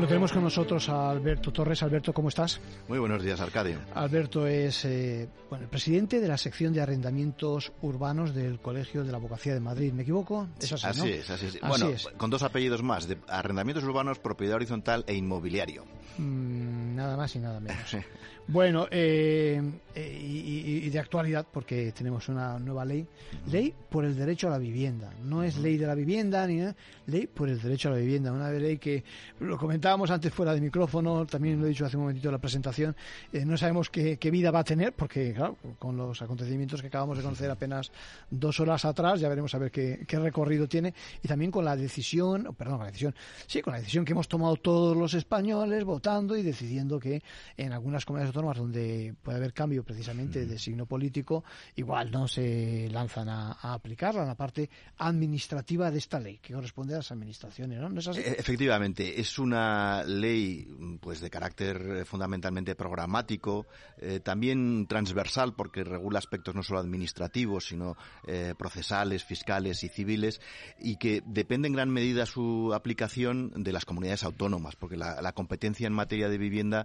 Bueno, tenemos con nosotros a Alberto Torres. Alberto, ¿cómo estás? Muy buenos días, Arcadio. Alberto es eh, bueno, el presidente de la sección de arrendamientos urbanos del Colegio de la Abogacía de Madrid. ¿Me equivoco? Es así, así es, así es. bueno, con dos apellidos más, de arrendamientos urbanos, propiedad horizontal e inmobiliario. Mm, nada más y nada menos. bueno, eh, eh, y, de actualidad, porque tenemos una nueva ley. Ley por el derecho a la vivienda. No es ley de la vivienda, ni nada. Ley por el derecho a la vivienda. Una ley que lo comentábamos antes fuera de micrófono, también lo he dicho hace un momentito en la presentación, eh, no sabemos qué, vida va a tener, porque claro, con los acontecimientos que acabamos de conocer apenas dos horas atrás, ya veremos a ver qué, recorrido tiene, y también con la decisión, perdón, con la decisión, sí, con la decisión que hemos tomado todos los españoles votando y decidiendo que en algunas comunidades autónomas donde puede haber cambio precisamente de signo político, igual no se lanzan a, aplicarla en la parte administrativa de esta ley, que corresponde a las administraciones, ¿no? ¿No es así? E, efectivamente, es una ley pues de carácter fundamentalmente programático, eh, también transversal porque regula aspectos no solo administrativos, sino eh, procesales, fiscales y civiles, y que depende en gran medida su aplicación de las comunidades autónomas, porque la, competencia en materia de vivienda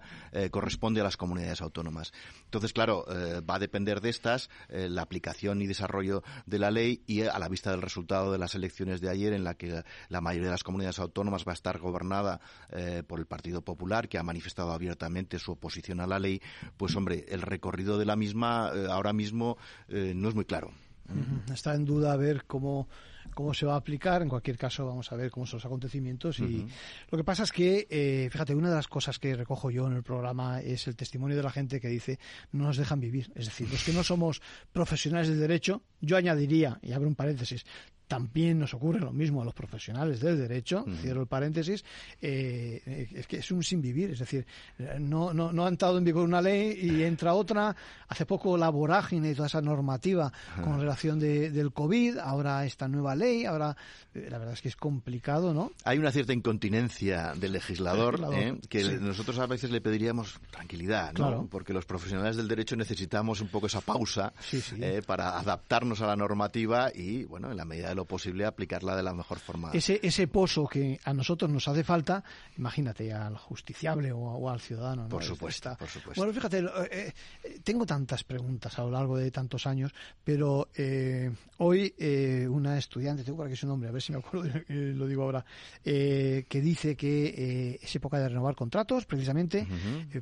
corresponde a las comunidades autónomas. Entonces, claro, va a depender de estas la aplicación y desarrollo de la ley y a la vista del resultado de las elecciones de ayer, en la que la mayoría de las comunidades autónomas va a estar gobernada eh, por el Partido Popular, que ha manifestado abiertamente su oposición a la ley, pues hombre, el recorrido de la misma eh, ahora mismo eh, no es muy claro. Está en duda a ver cómo, cómo se va a aplicar. En cualquier caso, vamos a ver cómo son los acontecimientos. Y lo que pasa es que, fíjate, una de las cosas que recojo yo en el programa es el testimonio de la gente que dice no nos dejan vivir. Es decir, los que no somos profesionales del derecho, yo añadiría, y abro un paréntesis, también nos ocurre lo mismo a los profesionales del derecho, cierro el paréntesis, eh, es que es un sin vivir, es decir, no, no, no ha entrado en vigor una ley y entra otra, hace poco la vorágine y toda esa normativa con relación de, del COVID, ahora esta nueva ley, ahora eh, la verdad es que es complicado, ¿no? Hay una cierta incontinencia del legislador, ¿eh? que nosotros a veces le pediríamos tranquilidad, ¿no? Porque los profesionales del derecho necesitamos un poco esa pausa para adaptarnos a la normativa y, bueno, en la medida lo posible aplicarla de la mejor forma. Ese, ese pozo que a nosotros nos hace falta, imagínate al justiciable o, al ciudadano. Por supuesto, por supuesto. Bueno, fíjate, eh, eh, tengo tantas preguntas a lo largo de tantos años, pero eh, hoy una estudiante, tengo por aquí su nombre, a ver si me acuerdo, lo digo ahora, que dice que es época de renovar contratos, precisamente,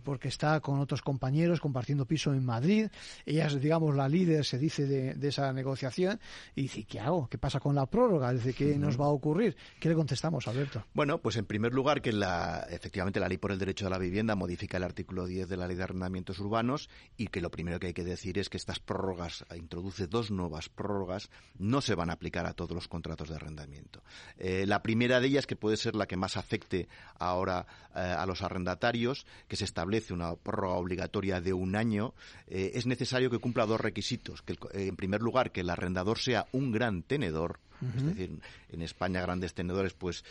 porque está con otros compañeros compartiendo piso en Madrid. Ella es, digamos, la líder, se dice, de, de esa negociación. Y dice, ¿qué hago? ¿Qué pasa con la prórroga? Dice, ¿qué nos va a ocurrir? ¿Qué le contestamos, Alberto? Bueno, pues en primer lugar que la, efectivamente la ley por el derecho a la vivienda modifica el artículo 10 de la ley de arrendamientos urbanos y que lo primero que hay que decir es que estas prórrogas, introduce dos nuevas prórrogas, no se van a aplicar a todos los contratos de arrendamiento. Eh, la primera de ellas, que puede ser la que más afecte ahora eh, a los arrendatarios, que se establece una prórroga obligatoria de un año, eh, es necesario que cumpla dos requisitos. Que, en primer lugar, que el arrendador sea un gran tenedor es decir, en España grandes tenedores pues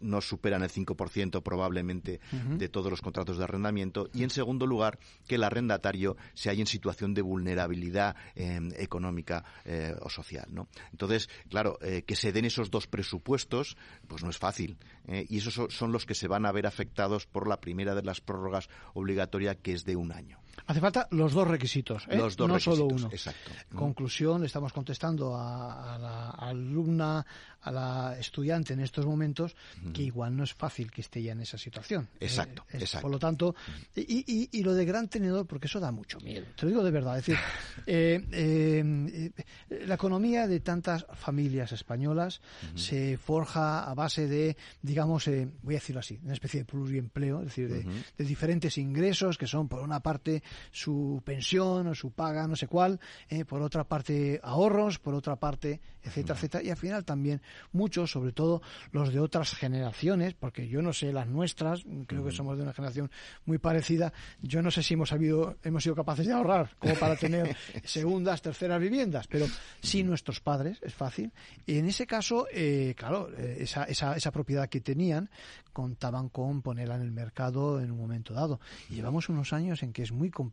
no superan el 5% probablemente de todos los contratos de arrendamiento. Y en segundo lugar, que el arrendatario se haya en situación de vulnerabilidad em, económica eh, o social. ¿no? Entonces, claro, eh, que se den esos dos presupuestos, pues no es fácil. ¿eh? y esos son los que se van a ver afectados por la primera de las prórrogas obligatorias, que es de un año. Hace falta los dos requisitos, ¿eh? los dos no requisitos, solo uno. Exacto. Conclusión, estamos contestando a, la alumna, a la estudiante en estos momentos, que igual no es fácil que esté ya en esa situación. Exacto, eh, exacto. Por lo tanto, y, y, lo de gran tenedor, porque eso da mucho miedo, te lo digo de verdad. Es decir, eh, la economía de tantas familias españolas se forja a base de, digamos, voy a decirlo así, una especie de pluriempleo, es decir, de, de diferentes ingresos que son, por una parte su pensión o su paga, no sé cuál, eh, por otra parte ahorros, por otra parte, etcétera, etcétera. Y al final también muchos, sobre todo los de otras generaciones, porque yo no sé las nuestras, creo que somos de una generación muy parecida, yo no sé si hemos sabido, hemos sido capaces de ahorrar como para tener segundas, terceras viviendas, pero sí nuestros padres, es fácil. Y en ese caso, eh, claro, eh, esa, esa, esa propiedad que tenían, contaban con ponerla en el mercado en un momento dado. Y llevamos unos años en que es muy complicado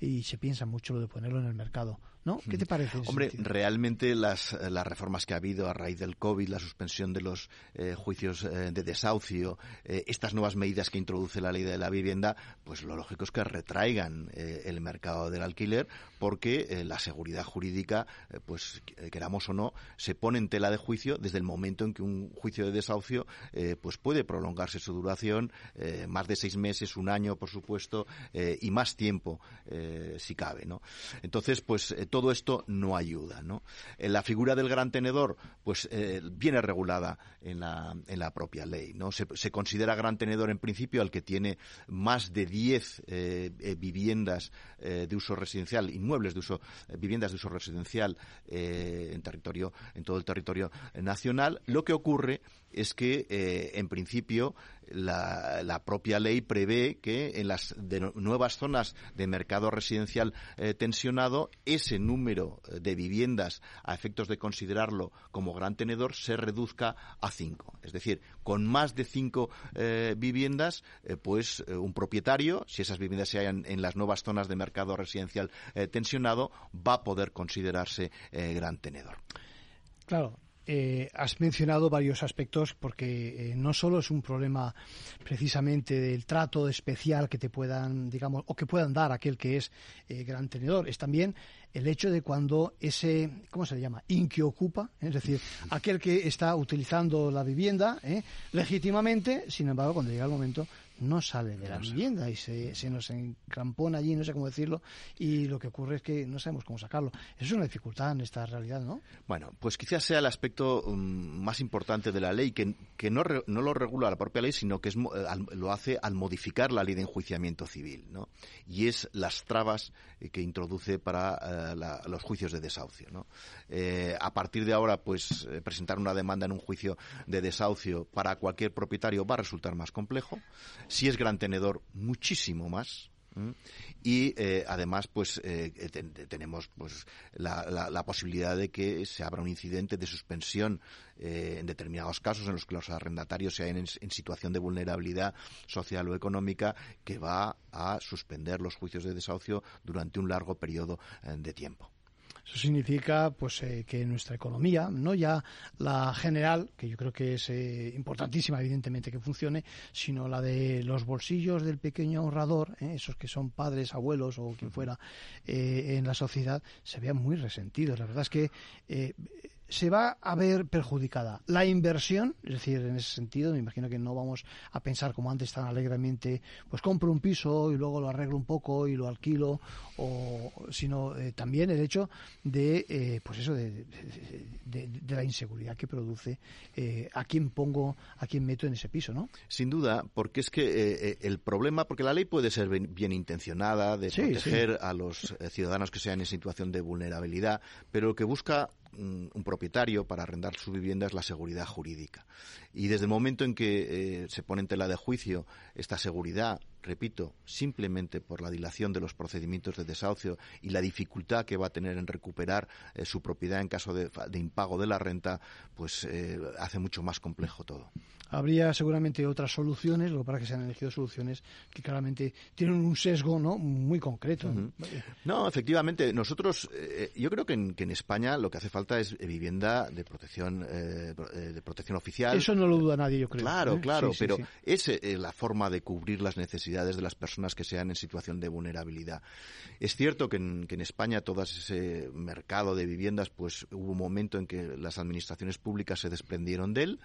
y se piensa mucho lo de ponerlo en el mercado. ¿No? ¿Qué te parece? Hombre, realmente las, las reformas que ha habido a raíz del COVID, la suspensión de los eh, juicios eh, de desahucio, eh, estas nuevas medidas que introduce la ley de la vivienda, pues lo lógico es que retraigan el mercado del alquiler porque la seguridad jurídica, pues queramos o no, se pone en tela de juicio desde el momento en que un juicio de desahucio pues puede prolongarse su duración, más de seis meses, un año, por supuesto, y más tiempo, si cabe, ¿no? Entonces, pues todo esto no ayuda. ¿no? Eh, la figura del gran tenedor pues eh, viene regulada en la, en la propia ley. ¿no? Se, considera gran tenedor en principio al que tiene más de 10 eh, viviendas de uso residencial, inmuebles de uso, viviendas de uso residencial en territorio, en todo el territorio nacional. Lo que ocurre es que, en principio, la, propia ley prevé que en las nuevas zonas de mercado residencial tensionado ese número eh, de viviendas a efectos de considerarlo como gran tenedor se reduzca a cinco. Es decir, con más de cinco eh, viviendas, pues un propietario, si esas viviendas se hallan en las nuevas zonas de mercado residencial tensionado, va a poder considerarse gran tenedor. Claro, eh, has mencionado varios aspectos porque eh, no solo es un problema precisamente del trato especial que te puedan, digamos, o que puedan dar aquel que es eh, gran tenedor, es también el hecho de cuando ese, ¿cómo se le llama? Inque ocupa, es decir, aquel que está utilizando la vivienda legítimamente, sin embargo, cuando llega el momento no sale de la vivienda y se, se, nos encrampona allí, no sé cómo decirlo, y lo que ocurre es que no sabemos cómo sacarlo. Eso es una dificultad en esta realidad, ¿no? Bueno, pues quizás sea el aspecto mm, más importante de la ley, que, que no, no lo regula la propia ley, sino que es, eh, lo hace al modificar la ley de enjuiciamiento civil, ¿no? Y es las trabas eh, que introduce para eh, los juicios de desahucio, ¿no? a partir de ahora, pues presentar una demanda en un juicio de desahucio para cualquier propietario va a resultar más complejo si es gran tenedor, muchísimo más. Y eh, además, pues eh, tenemos pues la, posibilidad de que se abra un incidente de suspensión eh, en determinados casos en los que los arrendatarios se en, en, situación de vulnerabilidad social o económica que va a suspender los juicios de desahucio durante un largo periodo de tiempo. Eso significa pues eh, que nuestra economía, no ya la general, que yo creo que es eh, importantísima evidentemente que funcione, sino la de los bolsillos del pequeño ahorrador, eh, esos que son padres, abuelos o quien fuera en la sociedad, se vean muy resentidos. La verdad es que se va a ver perjudicada la inversión, es decir, en ese sentido, me imagino que no vamos a pensar como antes tan alegremente, pues compro un piso y luego lo arreglo un poco y lo alquilo, o, sino eh, también el hecho de, eh, pues eso, de, la inseguridad que produce eh, a quién pongo, a quién meto en ese piso, ¿no? Sin duda, porque es que el problema, porque la ley puede ser bien, intencionada de proteger a los ciudadanos que sean en situación de vulnerabilidad, pero que busca un propietario para arrendar su vivienda es la seguridad jurídica. Y desde el momento en que eh, se pone en tela de juicio esta seguridad, repito, simplemente por la dilación de los procedimientos de desahucio y la dificultad que va a tener en recuperar eh, su propiedad en caso de, impago de la renta, pues eh, hace mucho más complejo todo. Habría seguramente otras soluciones, lo para que se han elegido soluciones que claramente tienen un sesgo no muy concreto. No, efectivamente, nosotros, yo creo que en, que en, España lo que hace falta es vivienda de protección, de protección oficial. Eso no lo duda nadie, yo creo. Claro, ¿eh? claro, pero es eh, la forma de cubrir las necesidades de las personas que sean en situación de vulnerabilidad. Es cierto que en, que en España todo ese mercado de viviendas, pues hubo un momento en que las administraciones públicas se desprendieron de él,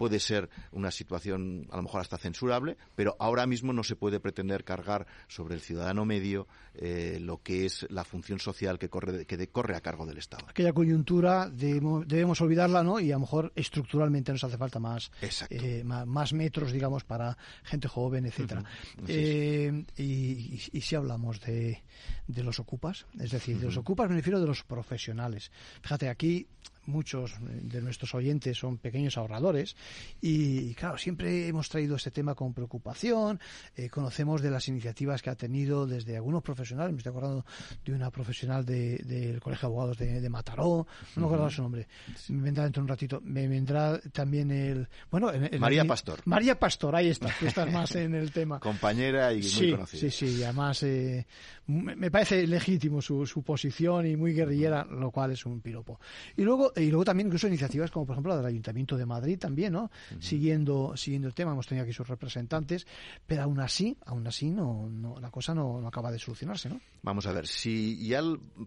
puede ser una situación a lo mejor hasta censurable, pero ahora mismo no se puede pretender cargar sobre el ciudadano medio eh, lo que es la función social que corre, que corre a cargo del Estado. Aquella coyuntura debemos, olvidarla, ¿no? Y a lo mejor estructuralmente nos hace falta más, eh, más, metros, digamos, para gente joven, etcétera. Eh, y, si hablamos de, de los ocupas, es decir, de los ocupas me refiero de los profesionales. Fíjate, aquí muchos de nuestros oyentes son pequeños ahorradores y, claro, siempre hemos traído este tema con preocupación. Eh, conocemos de las iniciativas que ha tenido desde algunos profesionales. Me estoy acordando de una profesional del Colegio de Abogados de, Mataró. No me acuerdo su nombre. Me vendrá dentro de un ratito. Me vendrá también el. Bueno, María Pastor. María Pastor, ahí está. Tú estás más en el tema. Compañera y muy conocida. Sí, sí, y además eh, me parece legítimo su, su posición y muy guerrillera, lo cual es un piropo. Y luego y luego también incluso iniciativas como por ejemplo la del Ayuntamiento de Madrid también, ¿no? Siguiendo siguiendo el tema, hemos tenido aquí sus representantes, pero aún así, aún así no, no la cosa no, acaba de solucionarse, ¿no? Vamos a ver, si ya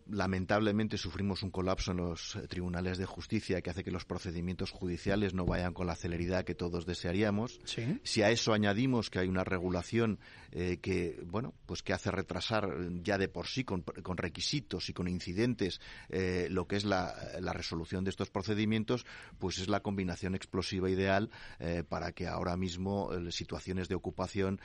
lamentablemente sufrimos un colapso en los eh, tribunales de justicia que hace que los procedimientos judiciales no vayan con la celeridad que todos desearíamos, si a eso añadimos que hay una regulación eh, que, bueno, pues que hace retrasar ya de por sí con, requisitos y con incidentes eh, lo que es la, la resolución de estos procedimientos, pues es la combinación explosiva ideal eh, para que ahora mismo situaciones de ocupación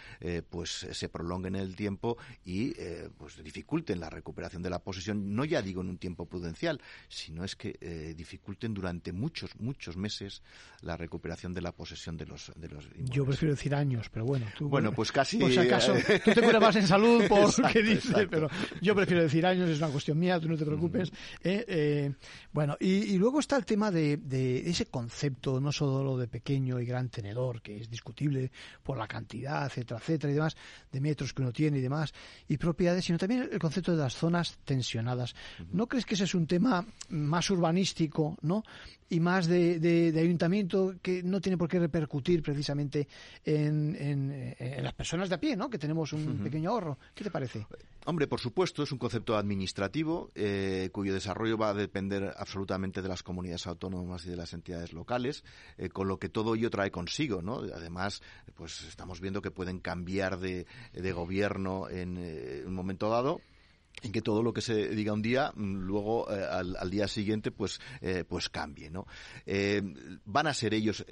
pues se prolonguen en el tiempo y pues dificulten la recuperación de la posesión, no ya digo en un tiempo prudencial, sino es que dificulten durante muchos, muchos meses la recuperación de la posesión de los, de los Yo prefiero decir años, pero bueno. Tú, bueno, pues casi... tú te curas más en salud por lo que dices, pero yo prefiero decir años, es una cuestión mía, tú no te preocupes. bueno, y, y luego está el tema de, ese concepto, no solo de pequeño y gran tenedor, que es discutible por la cantidad, etcétera, etcétera, y demás, de metros que uno tiene y demás, y propiedades, sino también el concepto de las zonas tensionadas. ¿No crees que ese es un tema más urbanístico, ¿no? y más de, ayuntamiento que no tiene por qué repercutir precisamente en, las personas de a pie, ¿no? Que tenemos un pequeño ahorro. ¿Qué te parece? Hombre, por supuesto, es un concepto administrativo eh, cuyo desarrollo va a depender absolutamente de las comunidades autónomas y de las entidades locales, eh, con lo que todo ello trae consigo, ¿no? Además, pues estamos viendo que pueden cambiar de, gobierno en eh, un momento dado en que todo lo que se diga un día mm, luego al, día siguiente pues pues cambie no van a ser ellos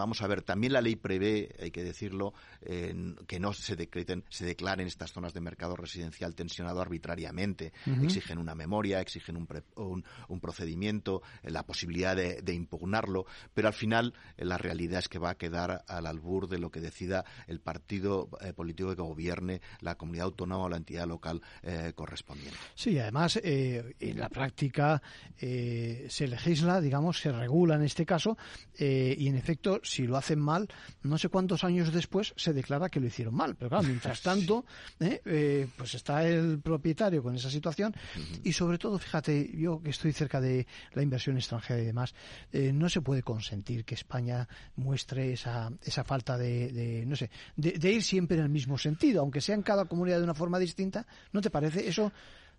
Vamos a ver, también la ley prevé, hay que decirlo, que no se decreten, se declaren estas zonas de mercado residencial tensionado arbitrariamente. Exigen una memoria, exigen un, un, procedimiento, eh, la posibilidad de, impugnarlo, pero al final eh, la realidad es que va a quedar al albur de lo que decida el partido eh, político que gobierne la comunidad autónoma o la entidad local correspondiente. Sí, además, en la práctica se legisla, digamos, se regula en este caso, y en efecto si lo hacen mal, no sé cuántos años después se declara que lo hicieron mal. Pero claro, mientras tanto, ¿eh? Eh, pues está el propietario con esa situación y sobre todo, fíjate, yo que estoy cerca de la inversión extranjera y demás, eh, no se puede consentir que España muestre esa, esa falta de, no sé, de, ir siempre en el mismo sentido, aunque sea en cada comunidad de una forma distinta, ¿no te parece? Eso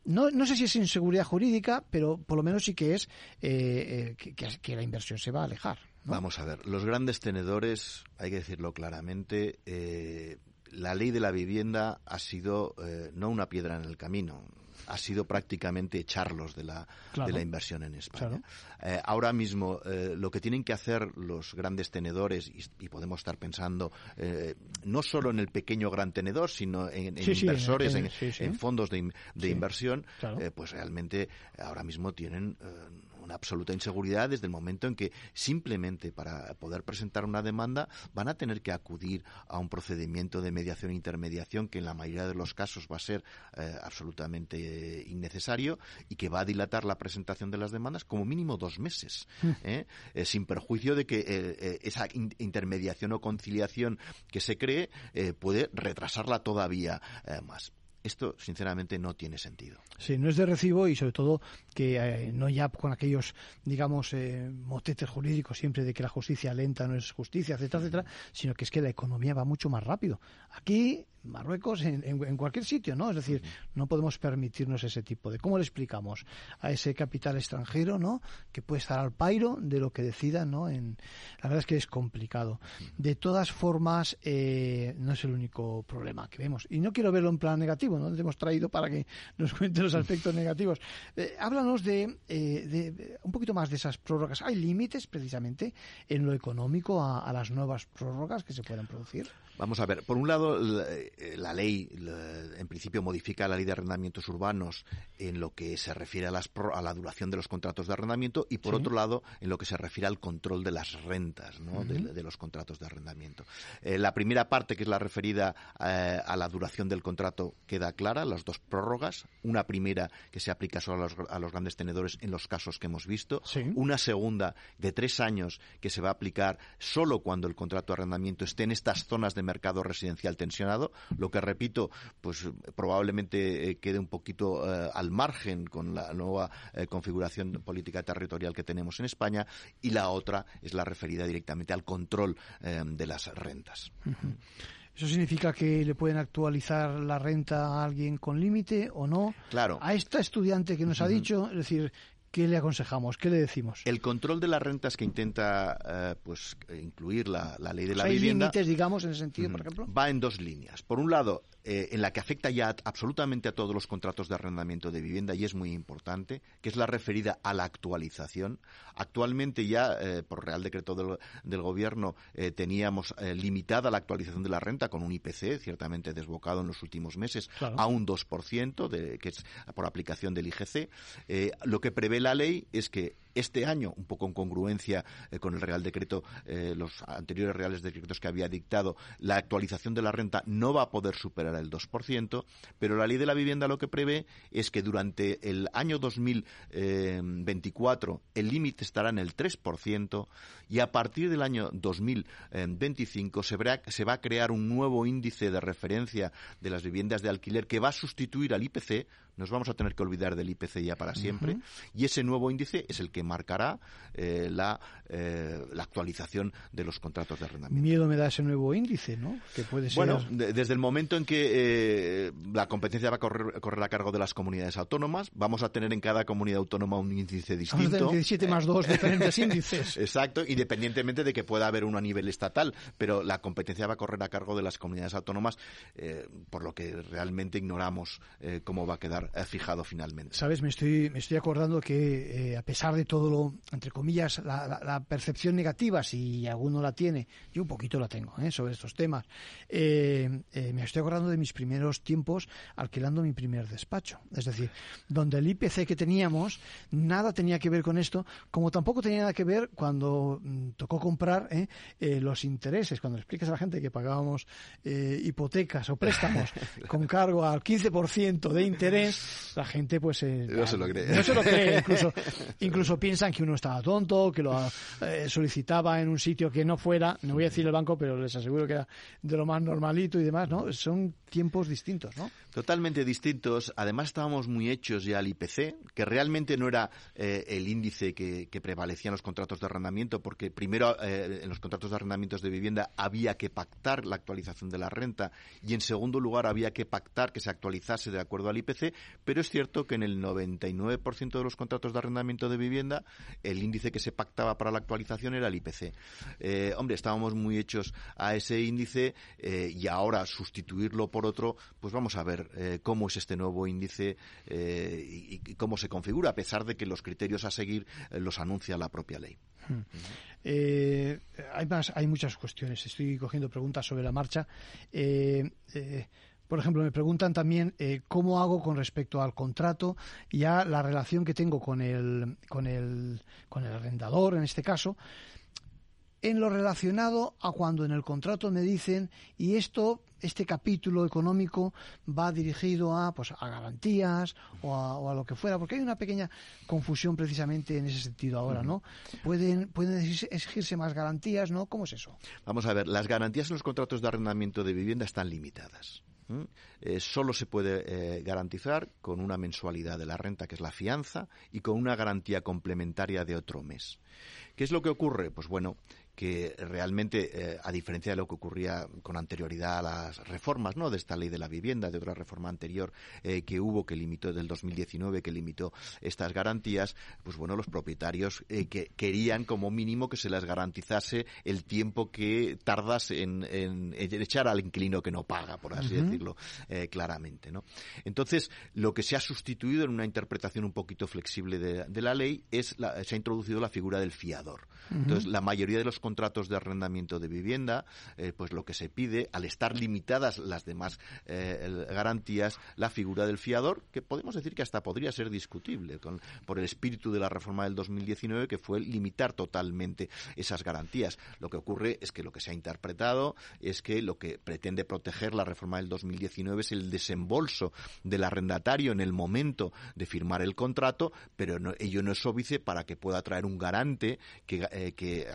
no, no sé si es inseguridad jurídica, pero por lo menos sí que es que, la inversión se va a alejar. Vamos a ver, los grandes tenedores, hay que decirlo claramente, eh, la ley de la vivienda ha sido eh, no una piedra en el camino, ha sido prácticamente echarlos de la, de la inversión en España. Eh, ahora mismo lo que tienen que hacer los grandes tenedores, y, podemos estar pensando no solo en el pequeño gran tenedor, sino en, inversores, en, fondos de, de inversión, pues realmente ahora mismo tienen una absoluta inseguridad desde el momento en que simplemente para poder presentar una demanda van a tener que acudir a un procedimiento de mediación e intermediación que en la mayoría de los casos va a ser eh, absolutamente eh, innecesario y que va a dilatar la presentación de las demandas como mínimo dos meses, hmm. ¿eh? sin perjuicio de que esa intermediación o conciliación que se cree puede retrasarla todavía más. Esto, sinceramente, no tiene sentido. Sí, no es de recibo y, sobre todo, que eh, no ya con aquellos, digamos, eh, motetes jurídicos siempre de que la justicia lenta no es justicia, etcétera, etcétera, sino que es que la economía va mucho más rápido. Aquí Marruecos, en, cualquier sitio, ¿no? Es decir, no podemos permitirnos ese tipo de... ¿Cómo le explicamos a ese capital extranjero, ¿no? Que puede estar al pairo de lo que decida, ¿no? En, la verdad es que es complicado. De todas formas, eh, no es el único problema que vemos. Y no quiero verlo en plan negativo, ¿no? Te hemos traído para que nos cuente los aspectos negativos. Eh, háblanos de, eh, de, un poquito más de esas prórrogas. ¿Hay límites precisamente en lo económico a, a las nuevas prórrogas que se puedan producir? Vamos a ver, por un lado, la, eh, ley, en principio, modifica la ley de arrendamientos urbanos en lo que se refiere a, las, a la duración de los contratos de arrendamiento y, por otro lado, en lo que se refiere al control de las rentas de, los contratos de arrendamiento. Eh, la primera parte, que es la referida eh, a la duración del contrato, queda clara, las dos prórrogas. Una primera que se aplica solo a los, grandes tenedores en los casos que hemos visto. Una segunda de tres años que se va a aplicar solo cuando el contrato de arrendamiento esté en estas zonas de mercado residencial tensionado, lo que repito, pues probablemente eh, quede un poquito eh, al margen con la nueva eh, configuración política territorial que tenemos en España y la otra es la referida directamente al control de las rentas. ¿Eso significa que le pueden actualizar la renta a alguien con límite o no? Claro. A esta estudiante que nos ha dicho, es decir, ¿Qué le aconsejamos? ¿Qué le decimos? El control de las rentas que intenta eh, pues incluir la, ley de la ¿Hay vivienda. límites, digamos, en ese sentido, por ejemplo? Va en dos líneas. Por un lado, eh, en la que afecta ya absolutamente a todos los contratos de arrendamiento de vivienda y es muy importante, que es la referida a la actualización. Actualmente ya, eh, por Real Decreto del, Gobierno, eh, teníamos limitada la actualización de la renta con un IPC ciertamente desbocado en los últimos meses a un 2%, de, que es por aplicación del IGC. lo que prevé la ley es que este año, un poco en congruencia eh, con el Real Decreto, eh, los anteriores Reales Decretos que había dictado, la actualización de la renta no va a poder superar el 2%, pero la Ley de la Vivienda lo que prevé es que durante el año 2024 eh, el límite estará en el 3% y a partir del año 2025 se, se va a crear un nuevo índice de referencia de las viviendas de alquiler que va a sustituir al IPC, nos vamos a tener que olvidar del IPC ya para siempre, y ese nuevo índice es el que marcará eh, la, eh, la, actualización de los contratos de arrendamiento. Miedo me da ese nuevo índice, ¿no? Que puede ser... Bueno, desde el momento en que eh, la competencia va a correr, correr, a cargo de las comunidades autónomas, vamos a tener en cada comunidad autónoma un índice distinto. Vamos a tener 17 más 2 diferentes índices. Exacto, independientemente de que pueda haber uno a nivel estatal, pero la competencia va a correr a cargo de las comunidades autónomas, por lo que realmente ignoramos cómo va a quedar fijado finalmente. Sabes, me estoy, me estoy acordando que a pesar de todo lo, entre comillas, la, percepción negativa, si alguno la tiene, yo un poquito la tengo ¿eh? sobre estos temas. Eh, eh, me estoy acordando de mis primeros tiempos alquilando mi primer despacho. Es decir, donde el IPC que teníamos nada tenía que ver con esto, como tampoco tenía nada que ver cuando mm, tocó comprar los intereses, cuando explicas a la gente que pagábamos hipotecas o préstamos con cargo al 15% de interés, la gente pues... no se lo cree. No se lo cree, incluso, incluso piensan que uno estaba tonto, que lo eh, solicitaba en un sitio que no fuera, no voy a decir el banco, pero les aseguro que era de lo más normalito y demás, ¿no? Son tiempos distintos, ¿no? Totalmente distintos. Además estábamos muy hechos ya al IPC, que realmente no era eh, el índice que, prevalecía en los contratos de arrendamiento, porque primero eh, en los contratos de arrendamientos de vivienda había que pactar la actualización de la renta y en segundo lugar había que pactar que se actualizase de acuerdo al IPC, pero es cierto que en el 99% de los contratos de arrendamiento de vivienda el índice que se pactaba para la actualización era el IPC. Eh, hombre, estábamos muy hechos a ese índice y ahora sustituirlo por otro, pues vamos a ver eh, cómo es este nuevo índice eh, y, cómo se configura, a pesar de que los criterios a seguir eh, los anuncia la propia ley. Hmm. hay, más, hay muchas cuestiones. Estoy cogiendo preguntas sobre la marcha. Por ejemplo, me preguntan también cómo hago con respecto al contrato y a la relación que tengo con el, con el, con el arrendador, en este caso, en lo relacionado a cuando en el contrato me dicen y esto este capítulo económico va dirigido a pues a garantías o a, lo que fuera porque hay una pequeña confusión precisamente en ese sentido ahora no pueden pueden exigirse más garantías no cómo es eso vamos a ver las garantías en los contratos de arrendamiento de vivienda están limitadas eh, solo se puede eh, garantizar con una mensualidad de la renta, que es la fianza, y con una garantía complementaria de otro mes. ¿Qué es lo que ocurre? Pues bueno, que realmente, eh, a diferencia de lo que ocurría con anterioridad a las reformas, ¿no? De esta ley de la vivienda, de otra reforma anterior eh, que hubo, que limitó del 2019, que limitó estas garantías, pues bueno, los propietarios eh, que querían como mínimo que se les garantizase el tiempo que tardas en, echar al inquilino que no paga, por así decirlo claramente, ¿no? Entonces, lo que se ha sustituido en una interpretación un poquito flexible de, la ley es la, se ha introducido la figura del fiador. Entonces, la mayoría de los contratos de arrendamiento de vivienda, eh, pues lo que se pide, al estar limitadas las demás eh, garantías, la figura del fiador, que podemos decir que hasta podría ser discutible por el espíritu de la reforma del 2019, que fue limitar totalmente esas garantías. Lo que ocurre es que lo que se ha interpretado es que lo que pretende proteger la reforma del 2019 es el desembolso del arrendatario en el momento de firmar el contrato, pero ello no es óbice para que pueda traer un garante que, eh, que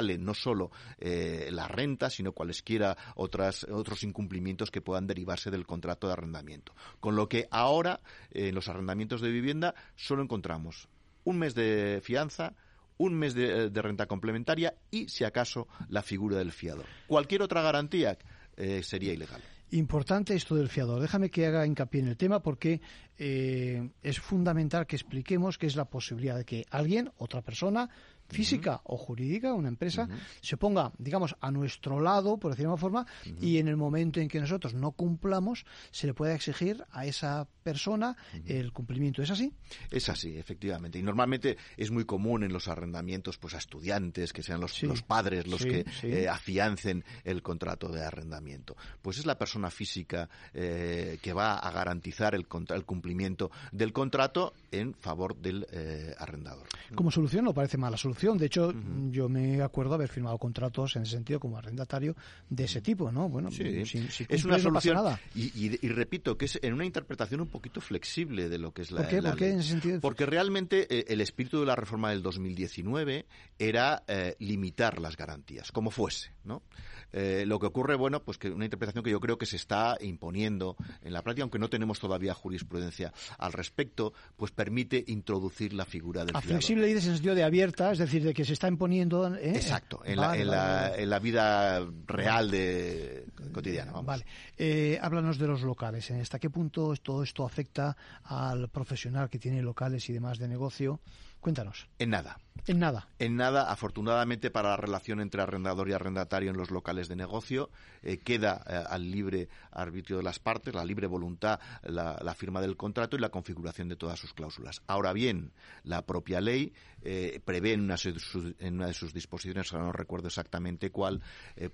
no solo eh, la renta, sino cualesquiera otras, otros incumplimientos que puedan derivarse del contrato de arrendamiento. Con lo que ahora, en los arrendamientos de vivienda, solo encontramos un mes de fianza, un mes de, renta complementaria y, si acaso, la figura del fiador. Cualquier otra garantía eh, sería ilegal. Importante esto del fiador. Déjame que haga hincapié en el tema porque eh, es fundamental que expliquemos qué es la posibilidad de que alguien, otra persona, física o jurídica, una empresa, se ponga, digamos, a nuestro lado, por decirlo de alguna forma, y en el momento en que nosotros no cumplamos, se le puede exigir a esa persona el cumplimiento. ¿Es así? Es así, efectivamente. Y normalmente es muy común en los arrendamientos pues a estudiantes, que sean los, los padres los que eh, afiancen el contrato de arrendamiento. Pues es la persona física eh, que va a garantizar el, el, cumplimiento del contrato en favor del eh, arrendador. Como solución no parece mala solución de hecho, yo me acuerdo haber firmado contratos en ese sentido como arrendatario de ese tipo, ¿no? Bueno, es una solución. nada. Y, repito que es en una interpretación un poquito flexible de lo que es la. ¿Por qué? en ese sentido? Porque realmente eh, el espíritu de la reforma del 2019 era eh, limitar las garantías, como fuese, ¿no? Eh, lo que ocurre, bueno, pues que una interpretación que yo creo que se está imponiendo en la práctica, aunque no tenemos todavía jurisprudencia al respecto, pues permite introducir la figura del A flexible dices en sentido de abierta, es decir, de que se está imponiendo. ¿eh? Exacto, en, la, en, la, vida real de cotidiana. Vale. Eh, háblanos de los locales. ¿En hasta qué punto todo esto afecta al profesional que tiene locales y demás de negocio? Cuéntanos. En nada. En nada. En nada, afortunadamente para la relación entre arrendador y arrendatario en los locales de negocio, eh, queda eh, al libre arbitrio de las partes, la libre voluntad, la, firma del contrato y la configuración de todas sus cláusulas. Ahora bien, la propia ley eh, prevé en una, de sus disposiciones, ahora no recuerdo exactamente cuál,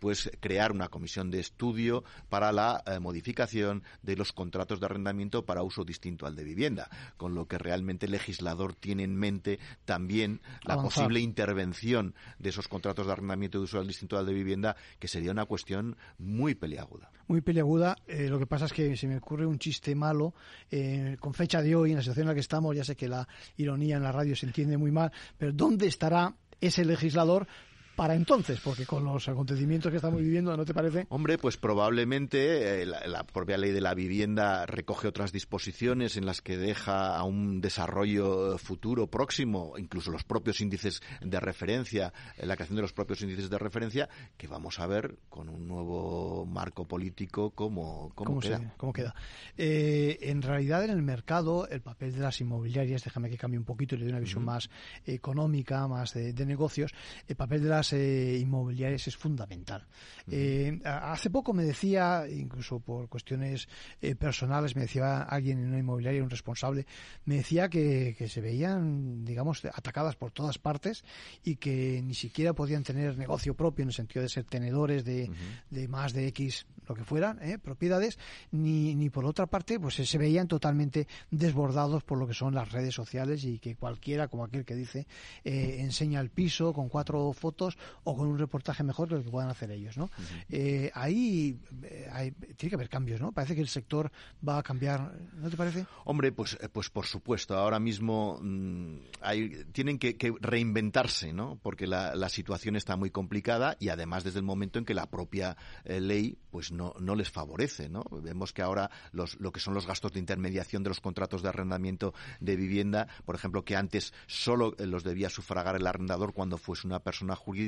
pues crear una comisión de estudio para la modificación de los contratos de arrendamiento para uso distinto al de vivienda, con lo que realmente el legislador tiene en mente también la posible intervención de esos contratos de arrendamiento de uso distinto al de vivienda, que sería una cuestión muy peliaguda. Muy peliaguda. Eh, lo que pasa es que se me ocurre un chiste malo. Eh, con fecha de hoy, en la situación en la que estamos, ya sé que la ironía en la radio se entiende muy mal, pero ¿dónde estará ese legislador para entonces, porque con los acontecimientos que estamos viviendo, ¿no te parece? Hombre, pues probablemente eh, la, propia ley de la vivienda recoge otras disposiciones en las que deja a un desarrollo futuro próximo, incluso los propios índices de referencia, eh, la creación de los propios índices de referencia, que vamos a ver con un nuevo marco político cómo, cómo, queda. cómo queda. Eh, en realidad, en el mercado, el papel de las inmobiliarias, déjame que cambie un poquito y le dé una visión más económica, más de, de negocios, el papel de las eh, inmobiliarias es fundamental. Eh, hace poco me decía, incluso por cuestiones eh, personales, me decía alguien en una inmobiliaria, un responsable, me decía que, se veían, digamos, atacadas por todas partes y que ni siquiera podían tener negocio propio en el sentido de ser tenedores de, de más de X lo que fueran, ¿eh? propiedades, ni, ni por otra parte, pues se veían totalmente desbordados por lo que son las redes sociales y que cualquiera, como aquel que dice, enseña el piso con cuatro fotos o con un reportaje mejor que lo que puedan hacer ellos, ¿no? Eh, ahí hay, tiene que haber cambios, ¿no? Parece que el sector va a cambiar, ¿no te parece? Hombre, pues, pues por supuesto, ahora mismo mm, hay, tienen que, reinventarse, ¿no? Porque la, la situación está muy complicada y además desde el momento en que la propia ley, pues no, no les favorece, ¿no? Vemos que ahora los, lo que son los gastos de intermediación de los contratos de arrendamiento de vivienda, por ejemplo, que antes solo los debía sufragar el arrendador cuando fuese una persona jurídica,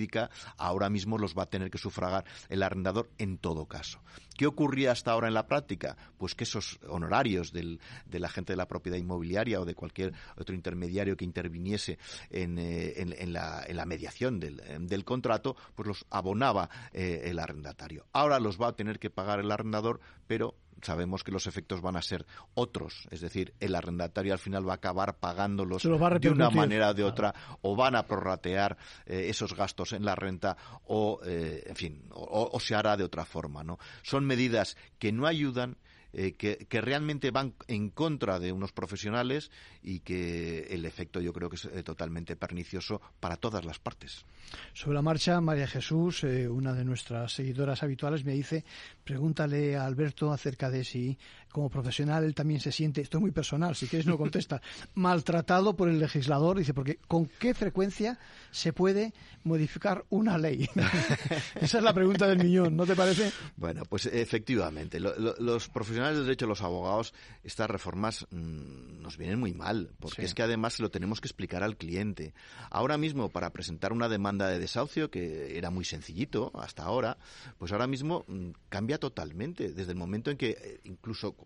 ahora mismo los va a tener que sufragar el arrendador en todo caso. ¿Qué ocurría hasta ahora en la práctica? Pues que esos honorarios del, del agente de la propiedad inmobiliaria o de cualquier otro intermediario que interviniese en, eh, en, la, en la, mediación del, del, contrato, pues los abonaba eh, el arrendatario. Ahora los va a tener que pagar el arrendador, pero sabemos que los efectos van a ser otros, es decir, el arrendatario al final va a acabar pagándolos de una manera o de otra, o van a prorratear eh, esos gastos en la renta, o, eh, en fin, o, o, se hará de otra forma, ¿no? Son medidas que no ayudan eh, que, realmente van en contra de unos profesionales y que el efecto yo creo que es eh, totalmente pernicioso para todas las partes. Sobre la marcha, María Jesús, eh, una de nuestras seguidoras habituales, me dice, pregúntale a Alberto acerca de si como profesional él también se siente, esto es muy personal, si quieres no contesta, maltratado por el legislador, dice, porque ¿con qué frecuencia se puede modificar una ley? Esa es la pregunta del millón, ¿no te parece? Bueno, pues efectivamente, los profesionales de derecho, los abogados, estas reformas mm, nos vienen muy mal, porque es que además lo tenemos que explicar al cliente. Ahora mismo, para presentar una demanda de desahucio, que era muy sencillito hasta ahora, pues ahora mismo mm, cambia totalmente. Desde el momento en que, eh,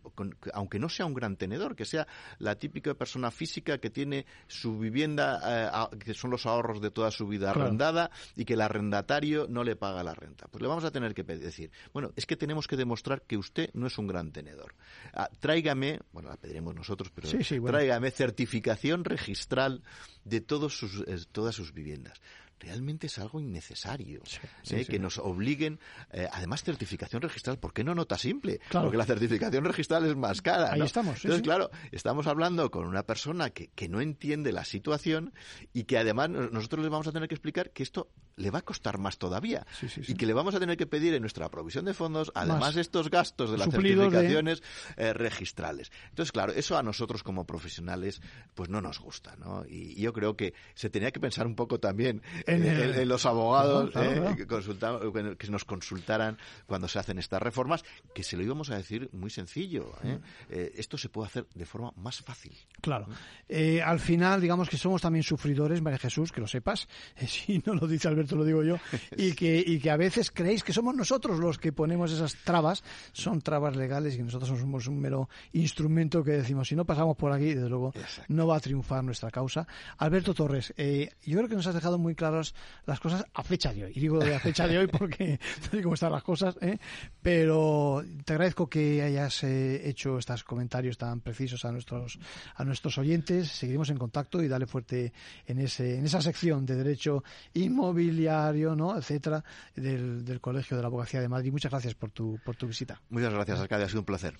incluso, aunque no sea un gran tenedor, que sea la típica persona física que tiene su vivienda, eh, que son los ahorros de toda su vida arrendada, y que el arrendatario no le paga la renta. Pues le vamos a tener que decir, bueno, es que tenemos que demostrar que usted no es un gran tenedor. Ah, tráigame, bueno, la pediremos nosotros, pero tráigame certificación registral de todos sus, eh, todas sus viviendas realmente es algo innecesario. ¿eh? que nos obliguen, eh, además, certificación registral, ¿por qué no nota simple? Porque la certificación registral es más cara. Ahí estamos. Entonces, claro, estamos hablando con una persona que, que no entiende la situación y que además nosotros les vamos a tener que explicar que esto le va a costar más todavía y que le vamos a tener que pedir en nuestra provisión de fondos, además estos gastos de las certificaciones eh, registrales. Entonces, claro, eso a nosotros como profesionales pues no nos gusta, ¿no? Y, y yo creo que se tenía que pensar un poco también en, los abogados eh, Que, que, nos consultaran cuando se hacen estas reformas, que se lo íbamos a decir muy sencillo. ¿eh? Mm. Eh, esto se puede hacer de forma más fácil. Claro. al final, digamos que somos también sufridores, María Jesús, que lo sepas, si no lo dice Alberto, lo digo yo, y que, y que a veces creéis que somos nosotros los que ponemos esas trabas, son trabas legales y nosotros somos un mero instrumento que decimos, si no pasamos por aquí, desde luego, no va a triunfar nuestra causa. Alberto Torres, yo creo que nos has dejado muy claro las cosas a fecha de hoy. Y digo de a fecha de hoy porque no sé cómo están las cosas, ¿eh? pero te agradezco que hayas eh, hecho estos comentarios tan precisos a nuestros, a nuestros oyentes. Seguiremos en contacto y dale fuerte en, ese, en esa sección de derecho inmobiliario, ¿no? etcétera, del, del Colegio de la Abogacía de Madrid. Muchas gracias por tu, por tu visita. Muchas gracias, Arcadia. Ha sido un placer.